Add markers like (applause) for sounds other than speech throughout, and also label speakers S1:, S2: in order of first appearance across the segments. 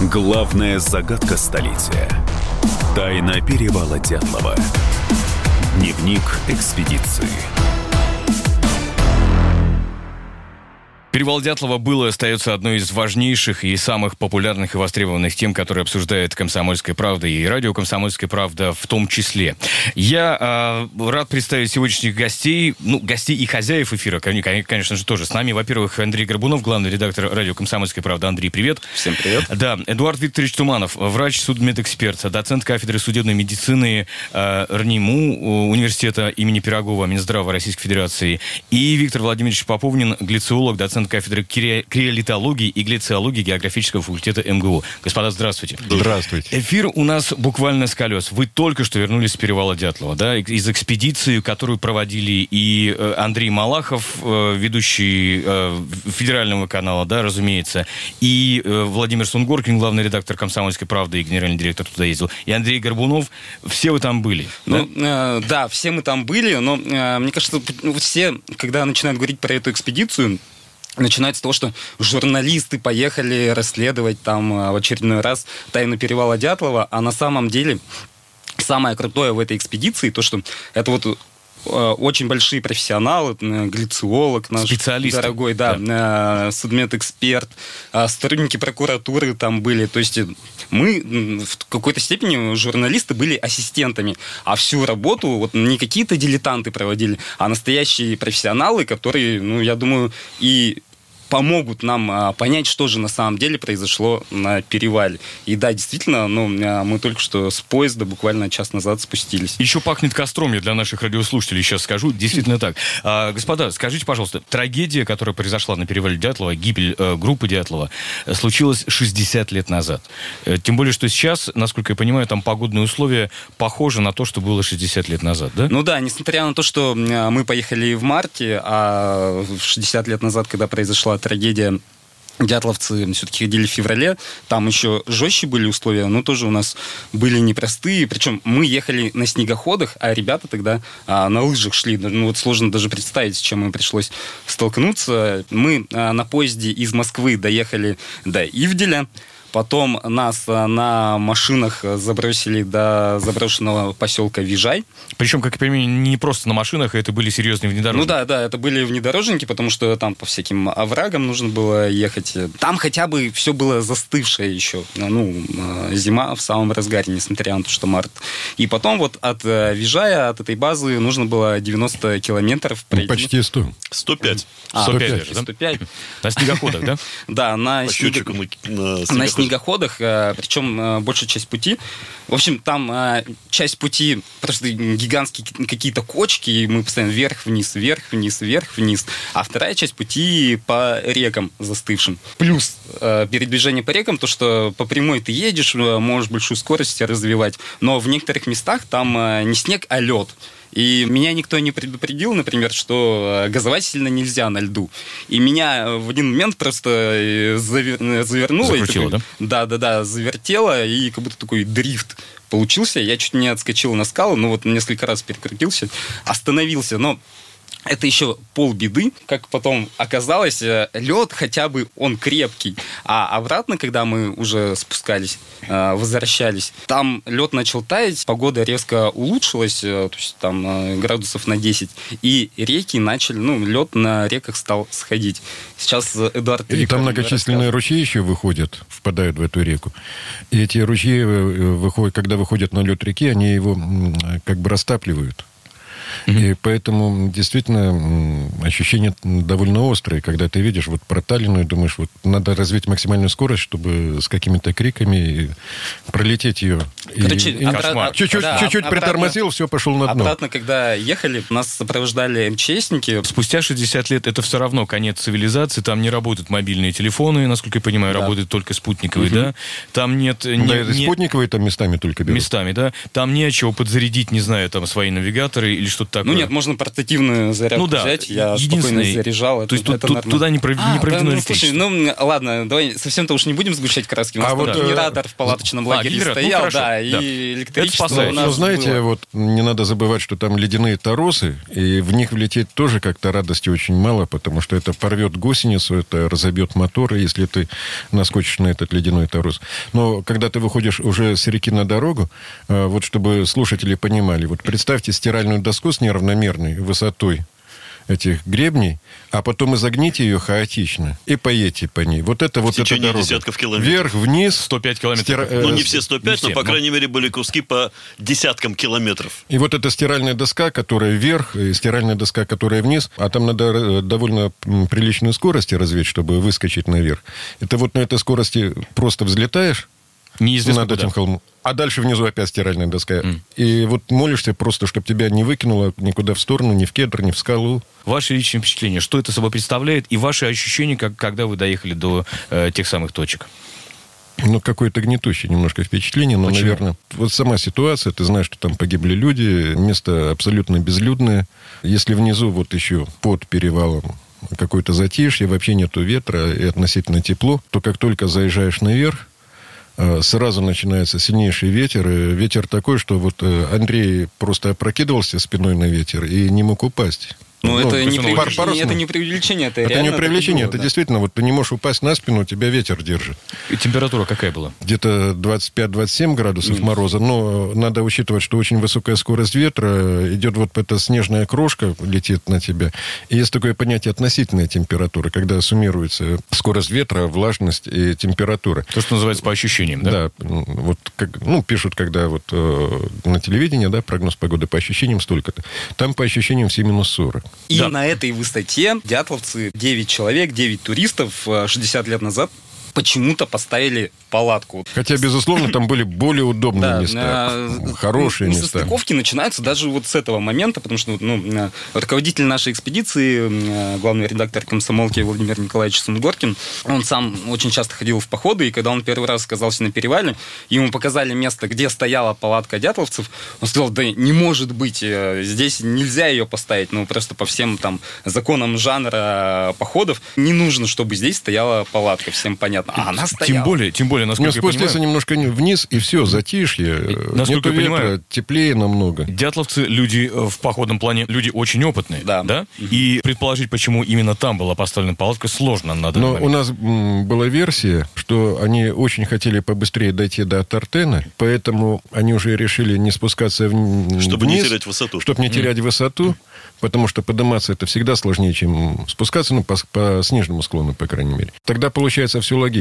S1: Главная загадка столетия. Тайна перевала Дятлова. Дневник экспедиции.
S2: Перевал Дятлова был и остается одной из важнейших и самых популярных и востребованных тем, которые обсуждает «Комсомольская правда» и радио «Комсомольская правда» в том числе. Я э, рад представить сегодняшних гостей, ну, гостей и хозяев эфира, конечно же, тоже с нами. Во-первых, Андрей Горбунов, главный редактор радио «Комсомольская правда». Андрей, привет.
S3: Всем привет.
S2: Да, Эдуард Викторович Туманов, врач, судмедэксперт, доцент кафедры судебной медицины э, РНИМУ университета имени Пирогова, Минздрава Российской Федерации. И Виктор Владимирович Поповнин, глициолог, доцент доцент кафедры криолитологии и глициологии географического факультета МГУ. Господа, здравствуйте.
S4: Здравствуйте.
S2: Эфир у нас буквально с колес. Вы только что вернулись с перевала Дятлова, да, из экспедиции, которую проводили и э, Андрей Малахов, э, ведущий э, федерального канала, да, разумеется, и Владимир Сунгоркин, главный редактор «Комсомольской правды» и генеральный директор туда ездил, и Андрей Горбунов. Все вы там были,
S3: ну, да? Э, да, все мы там были, но э, мне кажется, все, когда начинают говорить про эту экспедицию, начинается с того, что журналисты поехали расследовать там а, в очередной раз тайну перевала Дятлова, а на самом деле самое крутое в этой экспедиции то, что это вот очень большие профессионалы, глициолог наш
S2: Специалисты.
S3: дорогой, да, да. судмедэксперт, а, сотрудники прокуратуры там были. То есть мы в какой-то степени журналисты были ассистентами, а всю работу вот не какие-то дилетанты проводили, а настоящие профессионалы, которые, ну, я думаю, и помогут нам а, понять, что же на самом деле произошло на перевале. И да, действительно, ну, а, мы только что с поезда буквально час назад спустились.
S2: Еще пахнет костром, я для наших радиослушателей сейчас скажу. Действительно так. А, господа, скажите, пожалуйста, трагедия, которая произошла на перевале Дятлова, гибель э, группы Дятлова, случилась 60 лет назад. Э, тем более, что сейчас, насколько я понимаю, там погодные условия похожи на то, что было 60 лет назад, да?
S3: Ну да, несмотря на то, что мы поехали в марте, а 60 лет назад, когда произошла трагедия Дятловцы все-таки ходили в феврале, там еще жестче были условия, но тоже у нас были непростые. Причем мы ехали на снегоходах, а ребята тогда а, на лыжах шли. Ну вот сложно даже представить, с чем им пришлось столкнуться. Мы а, на поезде из Москвы доехали до Ивделя. Потом нас э, на машинах забросили до заброшенного поселка Вижай.
S2: Причем, как я понимаю, не просто на машинах, это были серьезные внедорожники.
S3: Ну да, да, это были внедорожники, потому что там по всяким оврагам нужно было ехать. Там хотя бы все было застывшее еще. Ну, э, зима в самом разгаре, несмотря на то, что март. И потом вот от э, Вижая, от этой базы нужно было 90 километров
S4: пройти. Ну, почти 100.
S5: 105.
S2: А, 105, 105, да?
S3: 105.
S2: На снегоходах, да?
S3: Да, на
S5: снегоходах
S3: снегоходах, э, причем э, большая часть пути. В общем, там э, часть пути просто гигантские какие-то кочки, и мы постоянно вверх-вниз, вверх-вниз, вверх-вниз. А вторая часть пути по рекам застывшим. Плюс передвижение по рекам, то, что по прямой ты едешь, можешь большую скорость развивать, но в некоторых местах там не снег, а лед. И меня никто не предупредил, например, что э, газовать сильно нельзя на льду. И меня в один момент просто э, завер... Э, завернуло.
S2: Закрутило, такой,
S3: да? Да, да, да, завертело, и как будто такой дрифт получился. Я чуть не отскочил на скалу, ну вот несколько раз перекрутился, остановился. Но это еще полбеды, как потом оказалось, э, лед хотя бы он крепкий. А обратно, когда мы уже спускались, э, возвращались, там лед начал таять, погода резко улучшилась, э, то есть там градусов на 10, и реки начали, ну, лед на реках стал сходить. Сейчас Эдуард...
S4: И там многочисленные ручьи еще выходят, впадают в эту реку. И эти ручьи, выходят, когда выходят на лед реки, они его как бы растапливают. Mm-hmm. И поэтому действительно ощущение довольно острое, когда ты видишь вот проталину и думаешь, вот надо развить максимальную скорость, чтобы с какими-то криками пролететь ее.
S3: Короче,
S4: и, обра- чуть-чуть, да, чуть-чуть обратно, притормозил, все, пошел на
S3: дно. Обратно, когда ехали, нас сопровождали МЧСники.
S2: Спустя 60 лет это все равно конец цивилизации, там не работают мобильные телефоны, насколько я понимаю, да. работают только спутниковые, угу. да? Там нет... Не,
S4: да, не... спутниковые там местами только берут.
S2: Местами, да? Там не о чего подзарядить, не знаю, там свои навигаторы или что-то такое.
S3: Ну нет, можно портативную зарядку ну, да. взять. Я спокойно заряжал.
S2: То это, есть это тут, туда не, пров... а, не проведено
S3: да, ну, слушай, ну ладно, давай совсем-то уж не будем сгущать краски. У нас а вот, генератор в палаточном а, лагере стоял. Ну, да, Да, и электричество
S2: спасает.
S3: у
S4: Ну,
S3: нас
S4: ну, знаете,
S3: было.
S4: вот не надо забывать, что там ледяные торосы, и в них влететь тоже как-то радости очень мало, потому что это порвет гусеницу, это разобьет мотор, если ты наскочишь на этот ледяной торос. Но когда ты выходишь уже с реки на дорогу, э, вот чтобы слушатели понимали, вот представьте стиральную доску с неравномерной высотой этих гребней, а потом изогните ее хаотично и поедьте по ней. Вот это вот эта
S5: течение
S4: дорога.
S5: десятков километров.
S4: Вверх, вниз.
S2: 105 километров.
S4: стира- э,
S5: Ну, не все 105,
S2: не
S5: но,
S2: все,
S5: по
S2: но-
S5: крайней мере, были куски по десяткам километров.
S4: И вот эта стиральная доска, которая вверх, и стиральная доска, которая вниз, а там надо э, довольно приличную скорость развить, чтобы выскочить наверх. Это вот на этой скорости просто взлетаешь
S2: Неизвестно
S4: над
S2: куда.
S4: этим холмом, а дальше внизу опять стиральная доска. И вот молишься просто, чтобы тебя не выкинуло никуда в сторону, ни в кедр, ни в скалу.
S2: Ваши личные впечатления, что это собой представляет, и ваши ощущения, как, когда вы доехали до э, тех самых точек.
S4: Ну, какое-то гнетущее немножко впечатление, но,
S2: Почему?
S4: наверное, вот сама ситуация, ты знаешь, что там погибли люди, место абсолютно безлюдное. Если внизу вот еще под перевалом какое-то затишье, вообще нету ветра и относительно тепло, то как только заезжаешь наверх, сразу начинается сильнейший ветер. И ветер такой, что вот э, Андрей просто опрокидывался спиной на ветер и не мог упасть.
S3: Ну, это,
S4: то
S3: не
S4: он пар-
S3: преувеличение,
S4: парусный.
S3: это не преувеличение, это,
S4: Это не
S3: было,
S4: это
S3: да.
S4: действительно, вот ты не можешь упасть на спину, тебя ветер держит.
S2: И температура какая была?
S4: где-то 25-27 градусов мороза, но надо учитывать, что очень высокая скорость ветра, идет вот эта снежная крошка, летит на тебя. И есть такое понятие относительная температура, когда суммируется скорость ветра, влажность и температура.
S2: То, что называется по ощущениям, да?
S4: Да, ну, вот как, ну, пишут, когда вот э, на телевидении, да, прогноз погоды по ощущениям столько-то. Там по ощущениям все минус 40.
S3: И
S2: Да.
S3: на этой высоте дятловцы, 9 человек, 9 туристов э, 60 лет назад почему-то поставили палатку.
S4: Хотя, безусловно, там были более удобные
S3: Да,
S4: места,
S3: э,
S4: хорошие места.
S3: Несостыковки начинаются даже вот с этого момента, потому что ну, руководитель нашей экспедиции, главный редактор комсомолки Владимир Николаевич Сунгоркин, он сам очень часто ходил в походы, и когда он первый раз оказался на перевале, ему показали место, где стояла палатка дятловцев, он сказал, да не может быть, э, здесь нельзя ее поставить, ну просто по всем там законам жанра походов не нужно, чтобы здесь стояла палатка, всем понятно. А она стояла.
S2: Тем более, тем более, насколько я
S4: спуститься
S2: понимаю,
S4: немножко не- вниз, и все, затишье.
S2: насколько
S4: Нету
S2: я
S4: ветра,
S2: понимаю-
S4: теплее намного.
S2: Дятловцы люди э, в походном плане, люди очень опытные,
S3: Да.
S2: И предположить, почему именно там была поставлена палатка, сложно на данный
S4: Но
S2: момент.
S4: у нас м, была версия, что они очень хотели побыстрее дойти до Тартена, поэтому они уже решили не спускаться в,
S5: Чтобы не
S4: вниз,
S5: терять высоту.
S4: Чтобы не терять высоту, потому что подниматься это всегда сложнее, чем спускаться, ну, по, по снежному склону, по крайней мере. Тогда получается все логично.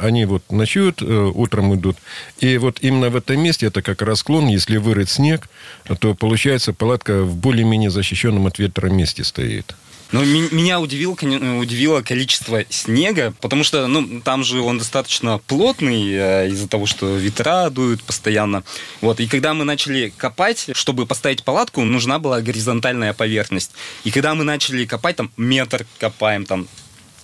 S4: Они вот ночуют, э, утром идут, и вот именно в этом месте, это как раз склон, если вырыть снег, то получается палатка в более-менее защищенном от ветра месте стоит.
S3: Ну, ми- меня удивило, удивило количество снега, потому что, ну, там же он достаточно плотный э, из-за того, что ветра дуют постоянно. Вот, и когда мы начали копать, чтобы поставить палатку, нужна была горизонтальная поверхность. И когда мы начали копать, там, метр копаем, там,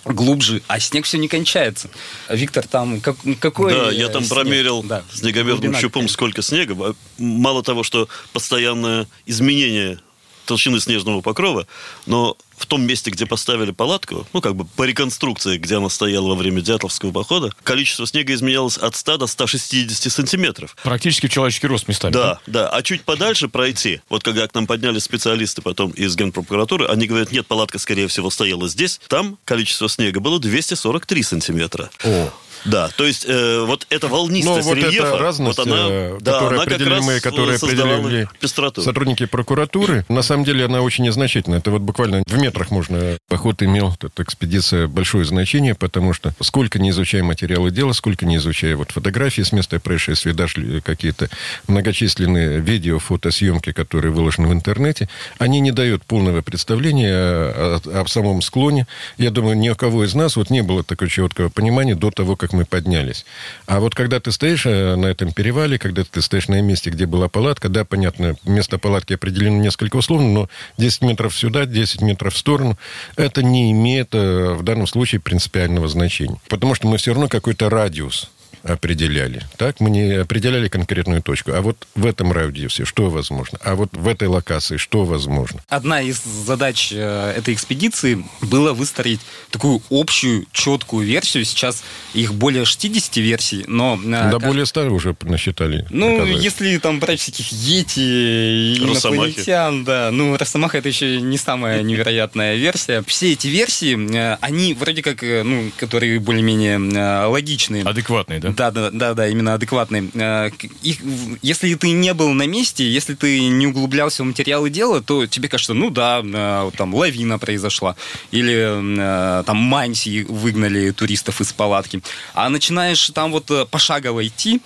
S3: глубже, а снег все не кончается. Виктор, там как, какой
S5: Да,
S3: э,
S5: я там
S3: снег?
S5: промерил
S3: Да,
S5: снегомерным
S3: глубина
S5: щупом,
S3: какая?
S5: сколько снега. Мало того, что постоянное изменение толщины снежного покрова, но в том месте, где поставили палатку, ну, как бы по реконструкции, где она стояла во время Дятловского похода, количество снега изменялось от 100 до 160 сантиметров.
S2: Практически в человеческий рост местами.
S5: Да, да. А чуть подальше пройти, вот когда к нам поднялись специалисты потом из Генпрокуратуры, они говорят, нет, палатка, скорее всего, стояла здесь. Там количество снега было 243 сантиметра.
S4: О.
S5: Да, то есть э, вот эта волнистость
S4: Но вот
S5: рельефа,
S4: эта разность,
S5: вот она,
S4: э,
S5: да,
S4: которая
S5: она
S4: мы, которая
S5: создавала
S4: определили
S5: пестроту.
S4: сотрудники прокуратуры, на самом деле она очень незначительна. Это вот буквально в метрах можно. Поход имел, эта экспедиция, большое значение, потому что сколько не изучая материалы дела, сколько не изучая вот фотографии с места происшествия, даже какие-то многочисленные видео, фотосъемки, которые выложены в интернете, они не дают полного представления о, о- о самом склоне. Я думаю, ни у кого из нас вот не было такого четкого понимания до того, как мы поднялись. А вот когда ты стоишь э, на этом перевале, когда ты стоишь на месте, где была палатка, да, понятно, место палатки определено несколько условно, но 10 метров сюда, 10 метров в сторону, это не имеет э, в данном случае принципиального значения. Потому что мы все равно какой-то радиус определяли. Так мы не определяли конкретную точку. А вот в этом радиусе что возможно? А вот в этой локации что возможно?
S3: Одна из задач э, этой экспедиции была выстроить такую общую, четкую версию. Сейчас их более 60 версий, но... э,
S4: Да
S3: кажд-
S4: более ста уже насчитали.
S3: Ну,
S4: оказывается.
S3: если там брать всяких йети,
S5: Росомахи.
S3: инопланетян, да. Ну, Росомаха это еще не самая невероятная версия. Все эти версии, э, они вроде как, ну, которые более-менее логичные.
S2: Адекватный, да?
S3: Да, да, да, да, именно адекватный. Э, Их, если ты не был на месте, если ты не углублялся в материалы дела, то тебе кажется, ну да, э, там лавина произошла, или э, там мантии выгнали туристов из палатки. А начинаешь там вот пошагово идти,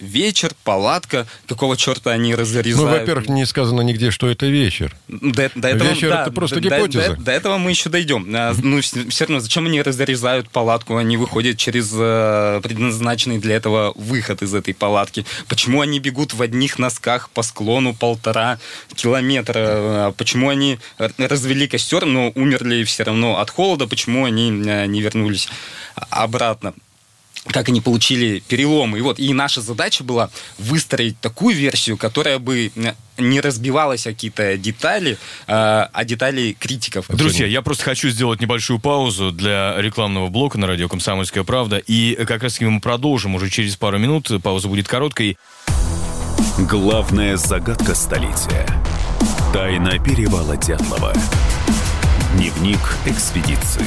S3: вечер, палатка, какого черта они разрезают?
S4: Ну, во-первых, не сказано нигде, что это вечер.
S3: До, до этого,
S4: Вечер
S3: да,
S4: это просто
S3: до- до-
S4: гипотеза.
S3: До, до этого мы еще дойдем. Ну, все равно, зачем они разрезают палатку? Они выходят через э, предназначенный для этого выход из этой палатки. Почему они бегут в одних носках по склону полтора километра? А Почему они р- развели костер, но умерли все равно от холода? Почему они э, не вернулись обратно? Как они получили переломы. И вот и наша задача была выстроить такую версию, которая бы не разбивалась какие-то детали, э, а детали критиков.
S2: Друзья, я просто хочу сделать небольшую паузу для рекламного блока на радио «Комсомольская правда». И как раз мы продолжим уже через пару минут. Пауза будет короткой.
S1: Главная загадка столетия. Тайна перевала Дятлова. Дневник экспедиции.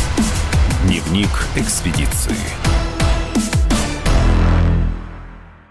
S1: Дневник экспедиции.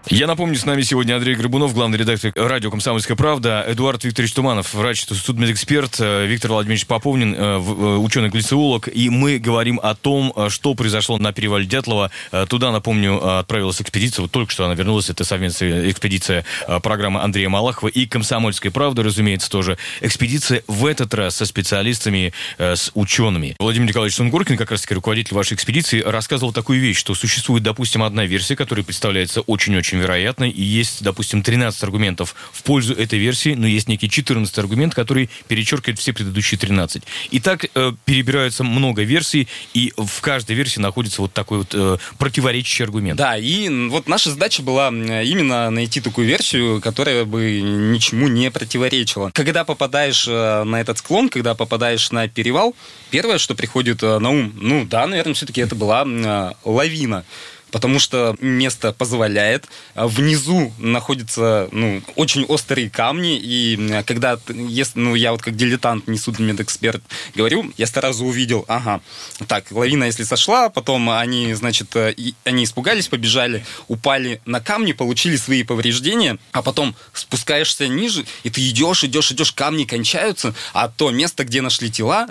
S2: Я напомню, с нами сегодня Андрей Горбунов, главный редактор радио «Комсомольская правда», Эдуард Викторович Туманов, врач, судмедэксперт, э, Виктор Владимирович Поповнин, э, э, ученый-глициолог. И мы говорим о том, что произошло на перевале Дятлова. Туда, напомню, отправилась экспедиция. Вот только что она вернулась. Это совместная экспедиция программы Андрея Малахова и «Комсомольской правды», разумеется, тоже. Экспедиция в этот раз со специалистами, с учеными. Владимир Николаевич Сунгоркин, как раз-таки руководитель вашей экспедиции, рассказывал такую вещь, что существует, допустим, одна версия, которая представляется очень-очень вероятной, и есть, допустим, 13 аргументов в пользу этой версии, но есть некий 14 аргумент, который перечеркивает все предыдущие 13. И так э, перебираются много версий, и в каждой версии находится вот такой вот э, противоречащий аргумент.
S3: Да, и вот наша задача была именно найти такую версию, которая бы ничему не противоречила. Когда попадаешь э, на этот склон, когда попадаешь на перевал, первое, что приходит э, на ум, ну да, наверное, все-таки это была э, лавина. Потому что место позволяет. А Внизу находятся ну, очень острые камни. И когда если, ну, я вот как дилетант, не судмедэксперт, говорю, я сразу увидел, ага, так, лавина если сошла, потом они, значит, и- они испугались, побежали, упали на камни, получили свои повреждения, а потом спускаешься ниже, и ты идешь, идешь, идешь, камни кончаются, а то место, где нашли тела,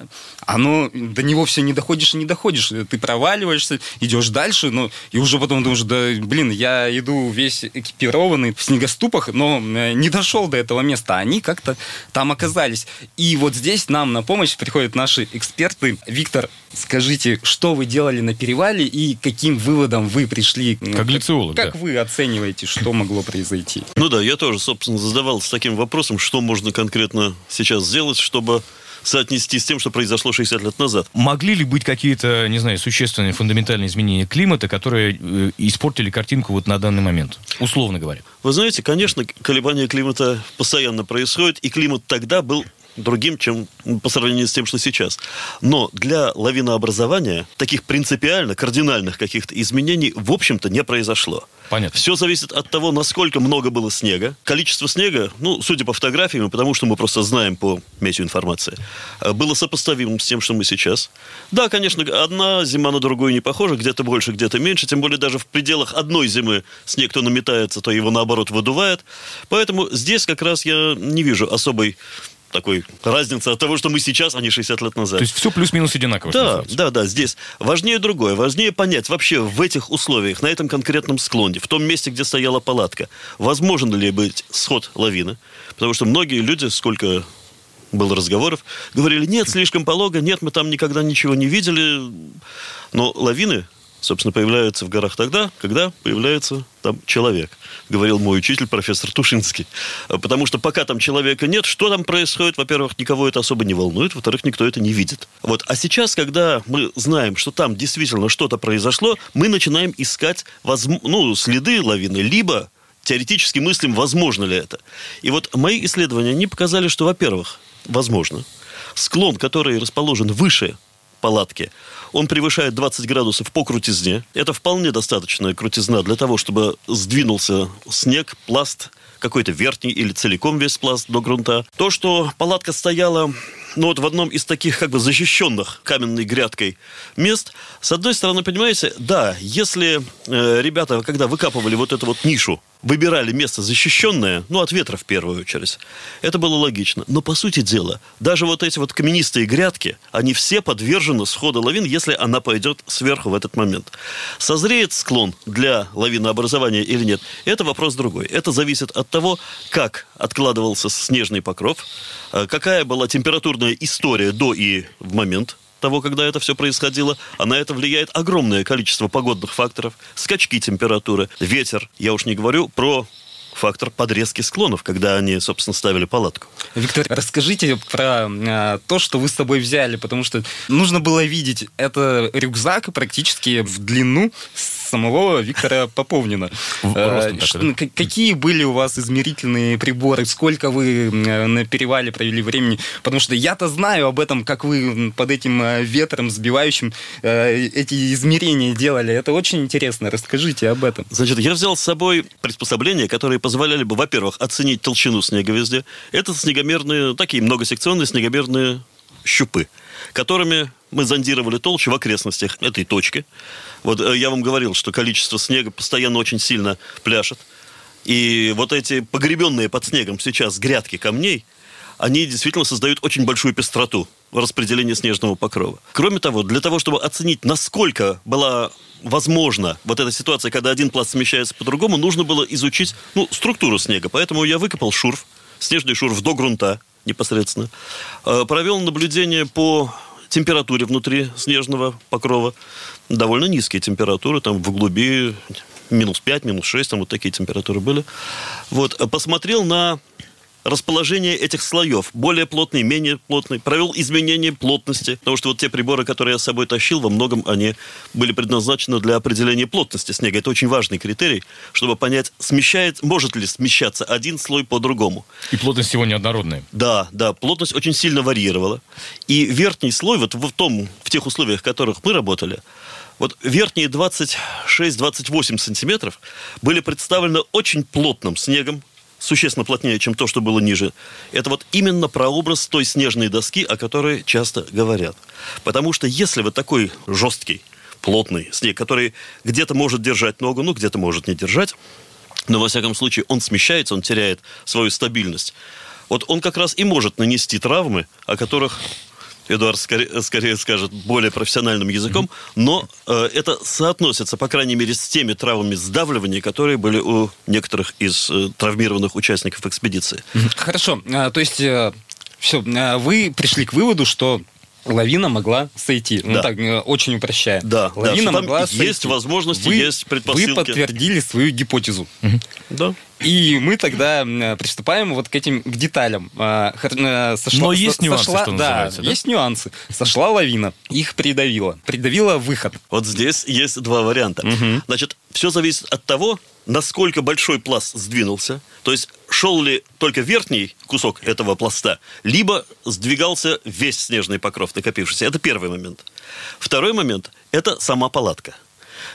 S3: оно, до него все не доходишь и не доходишь. Ты проваливаешься, идешь дальше, ну, и уже потом думаешь, да, блин, я иду весь экипированный в снегоступах, но э, не дошел до этого места, они как-то там оказались. И вот здесь нам на помощь приходят наши эксперты. Виктор, скажите, что вы делали на перевале и каким выводом вы пришли? Ну,
S2: Как глициолог,
S3: Как
S2: да.
S3: вы оцениваете, что могло произойти?
S5: Ну да, я тоже, собственно, задавался таким вопросом, что можно конкретно сейчас сделать, чтобы соотнести с тем, что произошло 60 лет назад.
S2: Могли ли быть какие-то, не знаю, существенные фундаментальные изменения климата, которые э, испортили картинку вот на данный момент, условно говоря?
S5: Вы знаете, конечно, колебания климата постоянно происходят, и климат тогда был другим, чем по сравнению с тем, что сейчас. Но для лавинообразования таких принципиально, кардинальных каких-то изменений, в общем-то, не произошло.
S2: Понятно.
S5: Все зависит от того, насколько много было снега. Количество снега, ну, судя по фотографиям, потому что мы просто знаем по метеоинформации, э, было сопоставимым с тем, что мы сейчас. Да, конечно, одна зима на другую не похожа, где-то больше, где-то меньше, тем более даже в пределах одной зимы снег то наметается, то его наоборот выдувает. Поэтому здесь как раз я не вижу особой такой разница от того, что мы сейчас, а не 60 лет назад.
S2: То есть все плюс-минус одинаково.
S5: Да,
S2: называется.
S5: да, да, здесь важнее другое. Важнее понять вообще в этих условиях, на этом конкретном склоне, в том месте, где стояла палатка, возможен ли быть сход лавины. Потому что многие люди, сколько было разговоров, говорили, нет, слишком полого, нет, мы там никогда ничего не видели. Но лавины, собственно, появляются в горах тогда, когда появляется там человек, говорил мой учитель, профессор Тушинский. А Потому что пока там человека нет, что там происходит, во-первых, никого это особо не волнует, во-вторых, никто это не видит. Вот. А сейчас, когда мы знаем, что там действительно что-то произошло, мы начинаем искать возм- ну, следы лавины, либо теоретически мыслим, возможно ли это. И вот мои исследования, они показали, что, во-первых, возможно, склон, который расположен выше палатки, он превышает 20 градусов по крутизне. Это вполне достаточная крутизна для того, чтобы сдвинулся снег, пласт, какой-то верхний или целиком весь пласт до грунта. То, что палатка стояла ну, вот в одном из таких как бы защищенных каменной грядкой мест, с одной стороны, понимаете, да, если э, ребята, когда выкапывали вот эту вот нишу, выбирали место защищенное, ну, от ветра в первую очередь, это было логично. Но, по сути дела, даже вот эти вот каменистые грядки, они все подвержены сходу лавин, если она пойдет сверху в этот момент. Созреет склон для лавинообразования или нет, это вопрос другой. Это зависит от того, как откладывался снежный покров, э, какая была температурная история до и в момент того, когда это все происходило, а на это влияет огромное количество погодных факторов, скачки температуры, ветер. Я уж не говорю про фактор подрезки склонов, когда они, собственно, ставили палатку.
S3: Виктор, расскажите про э, то, что вы с собой взяли, потому что нужно было видеть это рюкзак практически в длину самого Виктора Поповнина. Э, Какие были у вас измерительные приборы? Сколько вы э, на перевале провели времени? Потому что я-то знаю об этом, как вы под этим э, ветром сбивающим эти измерения делали. Это очень интересно. Расскажите об этом.
S5: Значит, я взял с собой приспособления, которые позволяли бы, во-первых, оценить толщину снега везде. Это снегомерные, такие многосекционные снегомерные щупы, которыми мы зондировали толщу в окрестностях этой точки. Вот э, я вам говорил, что количество снега постоянно очень сильно пляшет. И вот эти погребенные под снегом сейчас грядки камней, они действительно создают очень большую пестроту в распределении снежного покрова. Кроме того, для того, чтобы оценить, насколько была возможна вот эта ситуация, когда один пласт смещается по-другому, нужно было изучить ну, структуру снега. Поэтому я выкопал шурф, снежный шурф до грунта непосредственно, э, провел наблюдение по температуре внутри снежного покрова. Довольно низкие температуры, там в глуби минус 5, минус 6, там вот такие температуры были. Вот, э, посмотрел на расположение этих слоев. Более плотный, менее плотный. Провел изменение плотности. Потому что вот те приборы, которые я с собой тащил, во многом они были предназначены для определения плотности снега. Это очень важный критерий, чтобы понять, смещает, может ли смещаться один слой по другому.
S2: И плотность его неоднородная.
S5: Да, да, плотность очень сильно варьировала. И верхний слой, вот в том, в тех условиях, в которых мы работали, вот верхние 26-28 сантиметров были представлены очень плотным снегом, существенно плотнее, чем то, что было ниже. Это вот именно прообраз той снежной доски, о которой часто говорят. Потому что если вот такой жесткий, плотный снег, который где-то может держать ногу, ну, где-то может не держать, но, во всяком случае, он смещается, он теряет свою стабильность. Вот он как раз и может нанести травмы, о которых Эдуард скорее, скорее скажет более профессиональным языком, но э, это соотносится, по крайней мере, с теми травмами сдавливания, которые были у некоторых из э, травмированных участников экспедиции.
S3: Хорошо, а, то есть все, вы пришли к выводу, что лавина могла сойти. Ну
S5: Да.
S3: так, э, очень упрощая.
S5: Да, да,
S3: лавина
S5: там
S3: могла
S5: есть
S3: сойти.
S5: возможности,
S3: вы,
S5: есть предпосылки.
S3: Вы подтвердили свою гипотезу.
S5: Да.
S3: И мы тогда м, приступаем вот к этим к деталям. А, э, сошла-
S2: Но есть нюансы,
S3: сошла-
S2: что
S3: да,
S2: да?
S3: есть нюансы. Сошла лавина, их придавило. Придавило выход.
S5: Вот здесь есть два варианта. Значит, все зависит от того, насколько большой пласт сдвинулся. То есть, шел ли только верхний кусок этого пласта, либо сдвигался весь снежный покров накопившийся. Это первый момент. Второй момент – это сама палатка.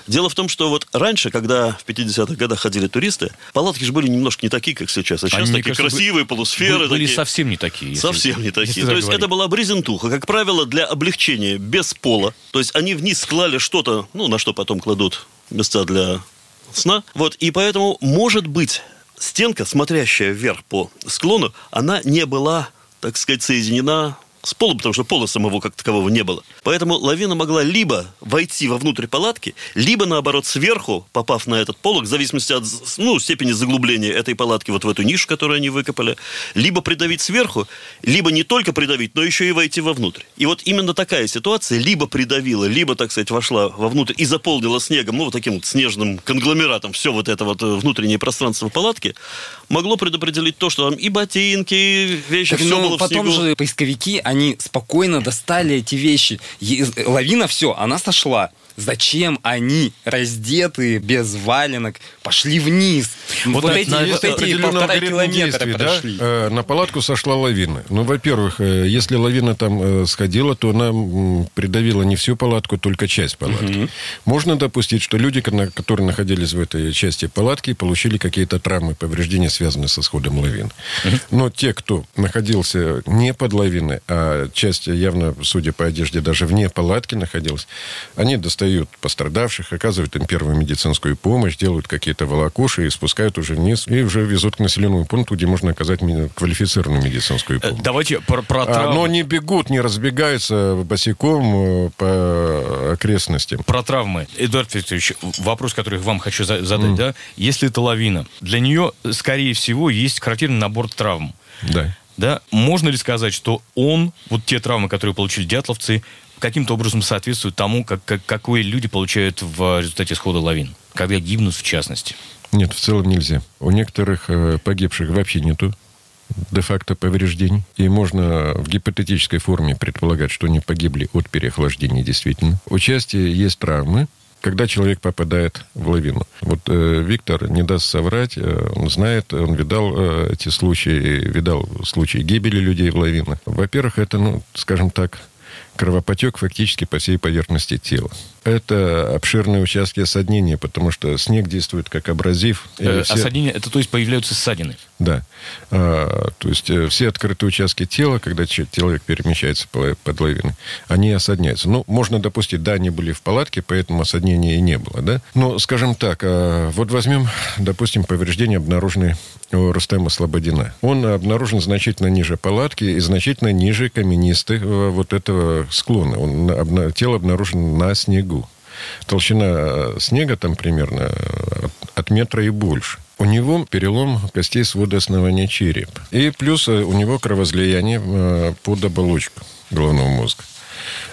S5: Дело в том, что вот раньше, когда в 50-х годах ходили туристы, палатки же были немножко не такие, как сейчас. А сейчас
S2: Они,
S5: такие
S2: кажется,
S5: красивые, полусферы.
S2: Были, были
S5: такие.
S2: совсем не такие. если-
S5: Совсем не такие.
S2: так
S5: То есть
S2: говорить.
S5: это была брезентуха, как правило, для облегчения, без пола. То есть они вниз клали что-то, ну, на что потом кладут места для сна. Вот, и поэтому, может быть, стенка, смотрящая вверх по склону, она не была так сказать, соединена с полом, потому что пола самого как такового не было. Поэтому лавина могла либо войти вовнутрь палатки, либо, наоборот, сверху, попав на этот полог, в зависимости от ну, степени заглубления этой палатки вот в эту нишу, которую они выкопали, либо придавить сверху, либо не только придавить, но еще и войти вовнутрь. И вот именно такая ситуация либо придавила, либо, так сказать, вошла вовнутрь и заполнила снегом, ну, вот таким вот снежным конгломератом все вот это вот э, внутреннее пространство палатки, могло предопределить то, что там и ботинки, и вещи,
S3: Так,
S5: все
S3: ну,
S5: было в
S3: потом
S5: снегу.
S3: же поисковики, они спокойно достали эти вещи. Е- Лавина, все, она сошла. Зачем они, раздетые, без валенок, пошли вниз? Вот,
S2: на-
S3: эти,
S2: на-
S3: вот эти полтора километра
S4: действий, да?
S3: прошли.
S4: Э, На палатку сошла лавина. Ну, во-первых, э, если лавина там э, сходила, то она придавила не всю палатку, только часть палатки. Можно допустить, что люди, ко- которые находились в этой части палатки, получили какие-то травмы, повреждения, связанные со сходом лавины. Но те, кто находился не под лавиной, а часть явно, судя по одежде, даже вне палатки находилась, они достают пострадавших, оказывают им первую медицинскую помощь, делают какие-то волокуши и спускают уже вниз, и уже везут к населенному пункту, где можно оказать квалифицированную медицинскую
S2: Э,
S4: помощь.
S2: Давайте про, про
S4: А,
S2: травмы.
S4: но не бегут, не разбегаются босиком э, по окрестностям.
S2: Про травмы. Эдуард Викторович, вопрос, который я вам хочу за- задать, да? Если это лавина, для нее, скорее всего, есть характерный набор травм.
S4: Да.
S2: Да? Можно ли сказать, что он, вот те травмы, которые получили дятловцы, каким-то образом соответствуют тому, как, как, какое люди получают в результате схода лавин? Когда гибнут, в частности.
S4: Нет, в целом нельзя. У некоторых э, погибших вообще нету де-факто повреждений. И можно в гипотетической форме предполагать, что они погибли от переохлаждения действительно. У части есть травмы, когда человек попадает в лавину. Вот э, Виктор не даст соврать, э, он знает, он видал э, эти случаи, видал случаи гибели людей в лавинах. Во-первых, это, ну, скажем так, кровопотек фактически по всей поверхности тела. Это обширные участки осаднения, потому что снег действует как абразив.
S2: Э,
S4: все-
S2: Осаднение, это то есть появляются ссадины.
S4: Да. А, то есть э, все открытые участки тела, когда че- человек перемещается по- под лавиной, они осадняются. Ну, можно допустить, да, они были в палатке, поэтому осаднения и не было, да. Но, скажем так, а, вот возьмем, допустим, повреждения, обнаруженные у Рустема Слободина. Он обнаружен значительно ниже палатки и значительно ниже каменистых э, вот этого склона. Он, тело обнаружено на снегу. Толщина э, снега там примерно э, от, метра и больше. У него перелом костей свода основания черепа. И плюс э, у него кровоизлияние под оболочку головного мозга.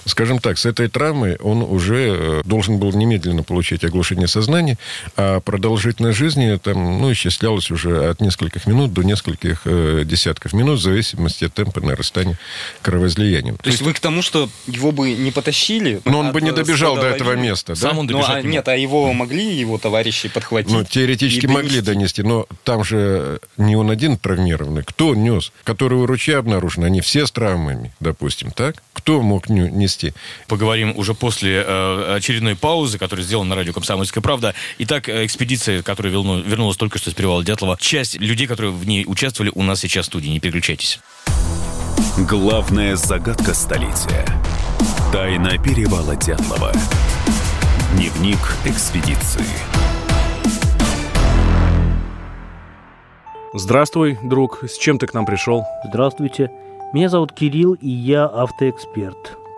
S4: Скажем так, с этой травмой он уже э, должен был немедленно получить оглушение сознания, а продолжительность жизни там, ну, исчислялась уже от нескольких минут до нескольких э, десятков минут, в зависимости от темпа нарастания кровоизлияния.
S3: То есть вы к тому, что его бы не потащили?
S4: Но он
S3: от,
S4: бы не добежал до этого
S3: лавины?
S4: места, да?
S2: Сам он
S3: Ну,
S2: добежать
S3: а,
S2: не мог.
S3: нет, а его могли его товарищи подхватить?
S4: Ну, теоретически
S3: и
S4: могли
S3: донести?
S4: но там же не он один травмированный. Кто нес? Который у ручья обнаружен, они все с травмами, допустим, так? Кто мог нести?
S2: Поговорим уже после э, очередной паузы, которая сделана на радио «Комсомольская правда». Итак, экспедиция, которая верну- вернулась только что с перевала Дятлова, часть людей, которые в ней участвовали, у нас сейчас в студии. Не переключайтесь.
S1: Главная загадка столетия. Тайна перевала Дятлова. Дневник экспедиции.
S6: Здравствуй, друг. С чем ты к нам пришел?
S7: Здравствуйте. Меня зовут Кирилл, и я автоэксперт.